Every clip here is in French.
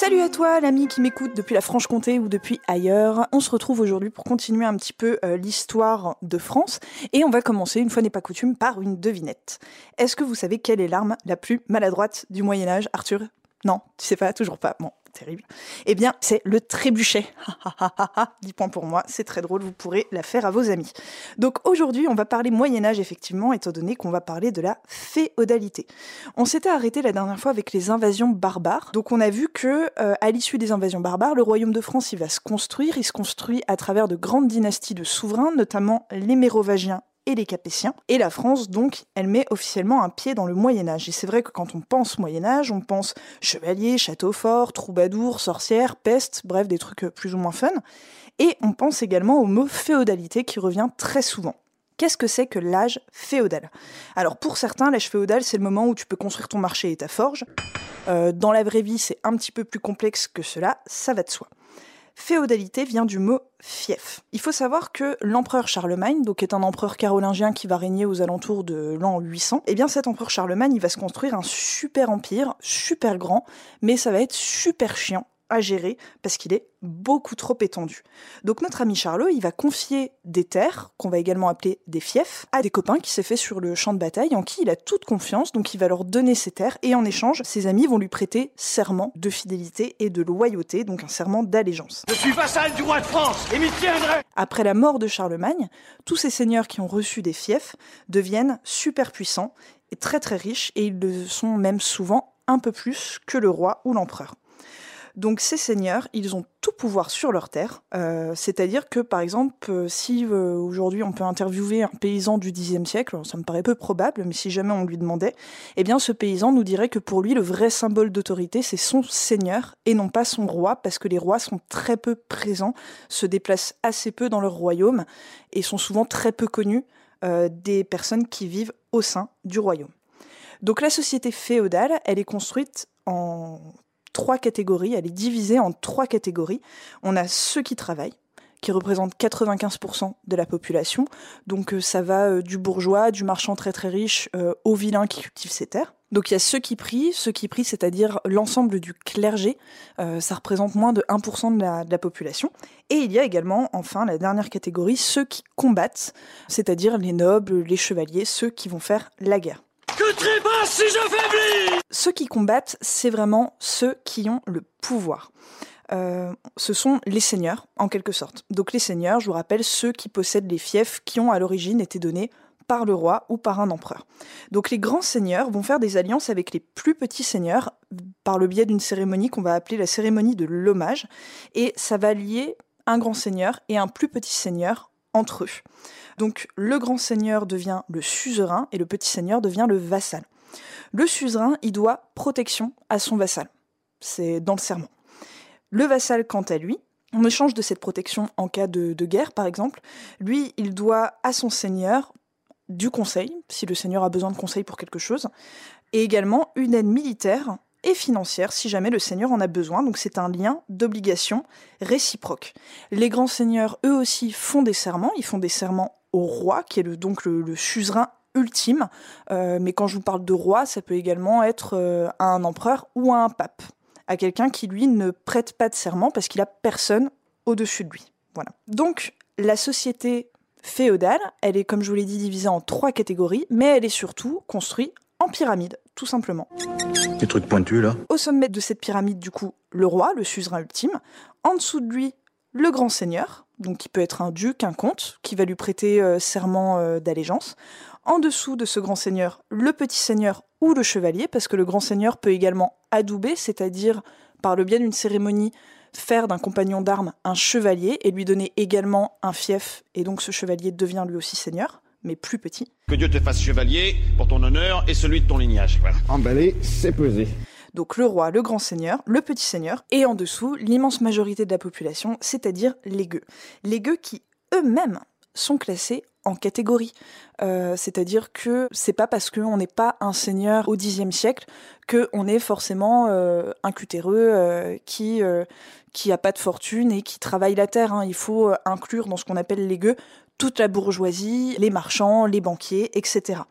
Salut à toi, l'ami qui m'écoute depuis la Franche-Comté ou depuis ailleurs. On se retrouve aujourd'hui pour continuer un petit peu euh, l'histoire de France. Et on va commencer, une fois n'est pas coutume, par une devinette. Est-ce que vous savez quelle est l'arme la plus maladroite du Moyen-Âge, Arthur? Non, tu sais pas, toujours pas. Bon, terrible. Eh bien, c'est le trébuchet. 10 points pour moi, c'est très drôle, vous pourrez la faire à vos amis. Donc aujourd'hui, on va parler Moyen-Âge, effectivement, étant donné qu'on va parler de la féodalité. On s'était arrêté la dernière fois avec les invasions barbares. Donc on a vu que, euh, à l'issue des invasions barbares, le royaume de France, il va se construire. Il se construit à travers de grandes dynasties de souverains, notamment les Mérovingiens et les Capétiens. Et la France, donc, elle met officiellement un pied dans le Moyen Âge. Et c'est vrai que quand on pense Moyen Âge, on pense chevalier, château fort, troubadour, sorcière, peste, bref, des trucs plus ou moins fun. Et on pense également au mot féodalité qui revient très souvent. Qu'est-ce que c'est que l'âge féodal? Alors pour certains, l'âge féodal, c'est le moment où tu peux construire ton marché et ta forge. Euh, dans la vraie vie, c'est un petit peu plus complexe que cela, ça va de soi. Féodalité vient du mot fief. Il faut savoir que l'empereur Charlemagne, donc est un empereur carolingien qui va régner aux alentours de l'an 800, et eh bien cet empereur Charlemagne, il va se construire un super empire, super grand, mais ça va être super chiant à gérer parce qu'il est beaucoup trop étendu. Donc notre ami Charlot, il va confier des terres, qu'on va également appeler des fiefs, à des copains qui s'est fait sur le champ de bataille, en qui il a toute confiance, donc il va leur donner ces terres, et en échange, ses amis vont lui prêter serment de fidélité et de loyauté, donc un serment d'allégeance. Je suis vassal du roi de France et m'y tiendrai Après la mort de Charlemagne, tous ces seigneurs qui ont reçu des fiefs deviennent super puissants et très très riches, et ils le sont même souvent un peu plus que le roi ou l'empereur. Donc ces seigneurs, ils ont tout pouvoir sur leur terre. Euh, C'est-à-dire que, par exemple, euh, si euh, aujourd'hui on peut interviewer un paysan du Xe siècle, ça me paraît peu probable, mais si jamais on lui demandait, eh bien ce paysan nous dirait que pour lui, le vrai symbole d'autorité, c'est son seigneur et non pas son roi, parce que les rois sont très peu présents, se déplacent assez peu dans leur royaume et sont souvent très peu connus des personnes qui vivent au sein du royaume. Donc la société féodale, elle est construite en trois catégories, elle est divisée en trois catégories. On a ceux qui travaillent, qui représentent 95% de la population. Donc euh, ça va euh, du bourgeois, du marchand très très riche, euh, au vilain qui cultive ses terres. Donc il y a ceux qui prient, ceux qui prient, c'est-à-dire l'ensemble du clergé, ça représente moins de 1% de la, de la population. Et il y a également, enfin, la dernière catégorie, ceux qui combattent, c'est-à-dire les nobles, les chevaliers, ceux qui vont faire la guerre. Que trépasse si Ceux qui combattent, c'est vraiment ceux qui ont le pouvoir. Euh, ce sont les seigneurs, en quelque sorte. Donc les seigneurs, je vous rappelle, ceux qui possèdent les fiefs qui ont à l'origine été donnés par le roi ou par un empereur. Donc les grands seigneurs vont faire des alliances avec les plus petits seigneurs par le biais d'une cérémonie qu'on va appeler la cérémonie de l'hommage, et ça va lier un grand seigneur et un plus petit seigneur entre eux. Donc le grand seigneur devient le suzerain et le petit seigneur devient le vassal. Le suzerain, il doit protection à son vassal. C'est dans le serment. Le vassal, quant à lui, en échange de cette protection en cas de, guerre, par exemple, lui, il doit à son seigneur du conseil, si le seigneur a besoin de conseil pour quelque chose, et également une aide militaire et financière si jamais le seigneur en a besoin. Donc c'est un lien d'obligation réciproque. Les grands seigneurs, eux aussi, font des serments. Ils font des serments au roi, qui est le, donc le, le suzerain ultime. Euh, mais quand je vous parle de roi, ça peut également être euh, à un empereur ou à un pape. À quelqu'un qui, lui, ne prête pas de serment parce qu'il a personne au-dessus de lui. Voilà. Donc, la société féodale, elle est, comme je vous l'ai dit, divisée en trois catégories, mais elle est surtout construite en pyramide, tout simplement. Des trucs pointus là Au sommet de cette pyramide, du coup, le roi, le suzerain ultime. En dessous de lui, le grand seigneur, donc qui peut être un duc, un comte, qui va lui prêter euh, serment euh, d'allégeance. En dessous de ce grand seigneur, le petit seigneur ou le chevalier, parce que le grand seigneur peut également adouber, c'est-à-dire par le biais d'une cérémonie faire d'un compagnon d'armes un chevalier et lui donner également un fief, et donc ce chevalier devient lui aussi seigneur, mais plus petit. Que Dieu te fasse chevalier pour ton honneur et celui de ton lignage. Voilà. Emballé, c'est pesé. Donc le roi, le grand seigneur, le petit seigneur, et en dessous, l'immense majorité de la population, c'est-à-dire les gueux. Les gueux qui eux-mêmes sont classés en catégories. Euh, c'est-à-dire que c'est pas parce qu'on n'est pas un seigneur au Xe siècle qu'on est forcément euh, un cutéreux euh, qui qui a pas de fortune et qui travaille la terre. Hein. Il faut inclure dans ce qu'on appelle les gueux toute la bourgeoisie, les marchands, les banquiers, etc.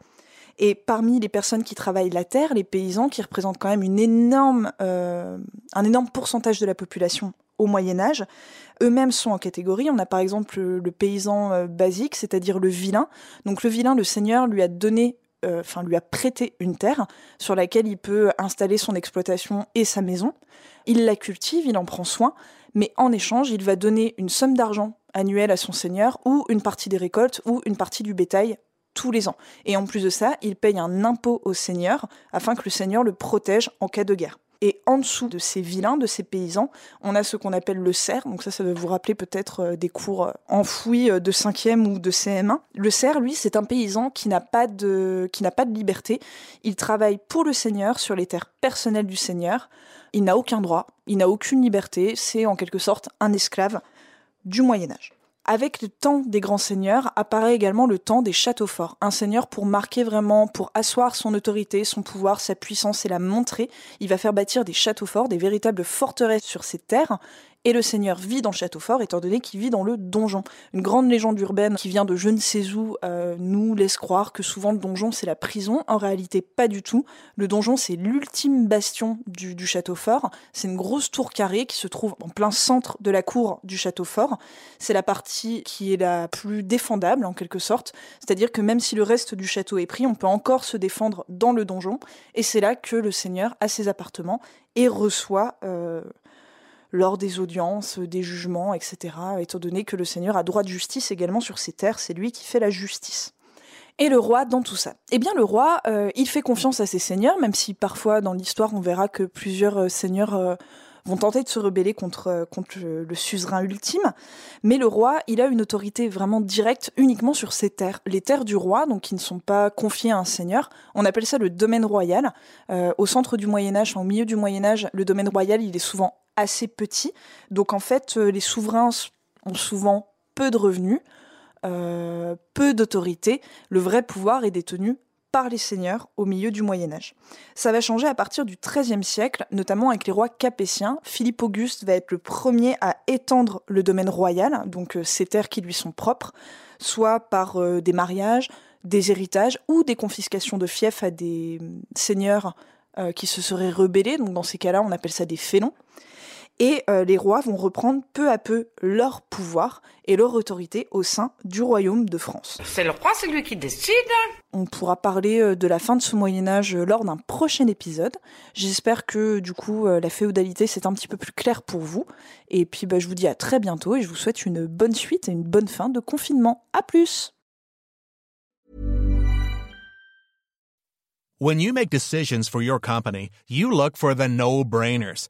Et parmi les personnes qui travaillent la terre, les paysans, qui représentent quand même énorme, un énorme pourcentage de la population au Moyen Âge, eux-mêmes sont en catégorie. On a par exemple le, paysan euh, basique, c'est-à-dire le vilain. Donc le vilain, le seigneur lui a donné euh, enfin lui a prêté une terre sur laquelle il peut installer son exploitation et sa maison. Il la cultive, il en prend soin, mais en échange, il va donner une somme d'argent annuelle à son seigneur ou une partie des récoltes ou une partie du bétail tous les ans. Et en plus de ça, il paye un impôt au seigneur afin que le seigneur le protège en cas de guerre. Et en dessous de ces vilains, de ces paysans, on a ce qu'on appelle le cerf. Donc ça, ça va vous rappeler peut-être euh, des cours euh, enfouis euh, de 5e ou de CM1. Le cerf, lui, c'est un paysan qui n'a pas de, qui n'a pas de liberté. Il travaille pour le seigneur sur les terres personnelles du seigneur. Il n'a aucun droit, il n'a aucune liberté. C'est en quelque sorte un esclave du Moyen Âge. Avec le temps des grands seigneurs apparaît également le temps des châteaux forts. Un seigneur pour marquer vraiment, pour asseoir son autorité, son pouvoir, sa puissance et la montrer, il va faire bâtir des châteaux forts, des véritables forteresses sur ses terres, et le seigneur vit dans le château fort étant donné qu'il vit dans le donjon. Une grande légende urbaine qui vient de je ne sais où euh, nous laisse croire que souvent le donjon c'est la prison. En réalité, pas du tout. Le donjon c'est l'ultime bastion du, château fort. C'est une grosse tour carrée qui se trouve en plein centre de la cour du château fort. C'est la partie qui est la plus défendable en quelque sorte. C'est-à-dire que même si le reste du château est pris, on peut encore se défendre dans le donjon. Et c'est là que le seigneur a ses appartements et reçoit euh, lors des audiences, des jugements, etc., étant donné que le Seigneur a droit de justice également sur ses terres, c'est lui qui fait la justice. Et le roi dans tout ça Eh bien le roi, euh, il fait confiance à ses seigneurs, même si parfois dans l'histoire on verra que plusieurs euh, seigneurs euh, vont tenter de se rebeller contre, contre le suzerain ultime. Mais le roi, il a une autorité vraiment directe uniquement sur ses terres. Les terres du roi, donc qui ne sont pas confiées à un seigneur, on appelle ça le domaine royal. au centre du Moyen Âge, au milieu du Moyen Âge, le domaine royal, il est souvent assez petit. Donc en fait, euh, les souverains ont souvent peu de revenus, euh, peu d'autorité. Le vrai pouvoir est détenu par les seigneurs au milieu du Moyen Âge. Ça va changer à partir du XIIIe siècle, notamment avec les rois capétiens. Philippe Auguste va être le premier à étendre le domaine royal, donc euh, ces terres qui lui sont propres, soit par des mariages, des héritages ou des confiscations de fiefs à des seigneurs qui se seraient rebellés. Donc dans ces cas-là, on appelle ça des félons et euh, les rois vont reprendre peu à peu leur pouvoir et leur autorité au sein du royaume de France. C'est le roi, c'est lui qui décide. On pourra parler euh, de la fin de ce Moyen Âge euh, lors d'un prochain épisode. J'espère que du coup la féodalité c'est un petit peu plus clair pour vous. Et puis bah, je vous dis à très bientôt et je vous souhaite une bonne suite et une bonne fin de confinement. À plus. When you make decisions for your company, you look for the no-brainers.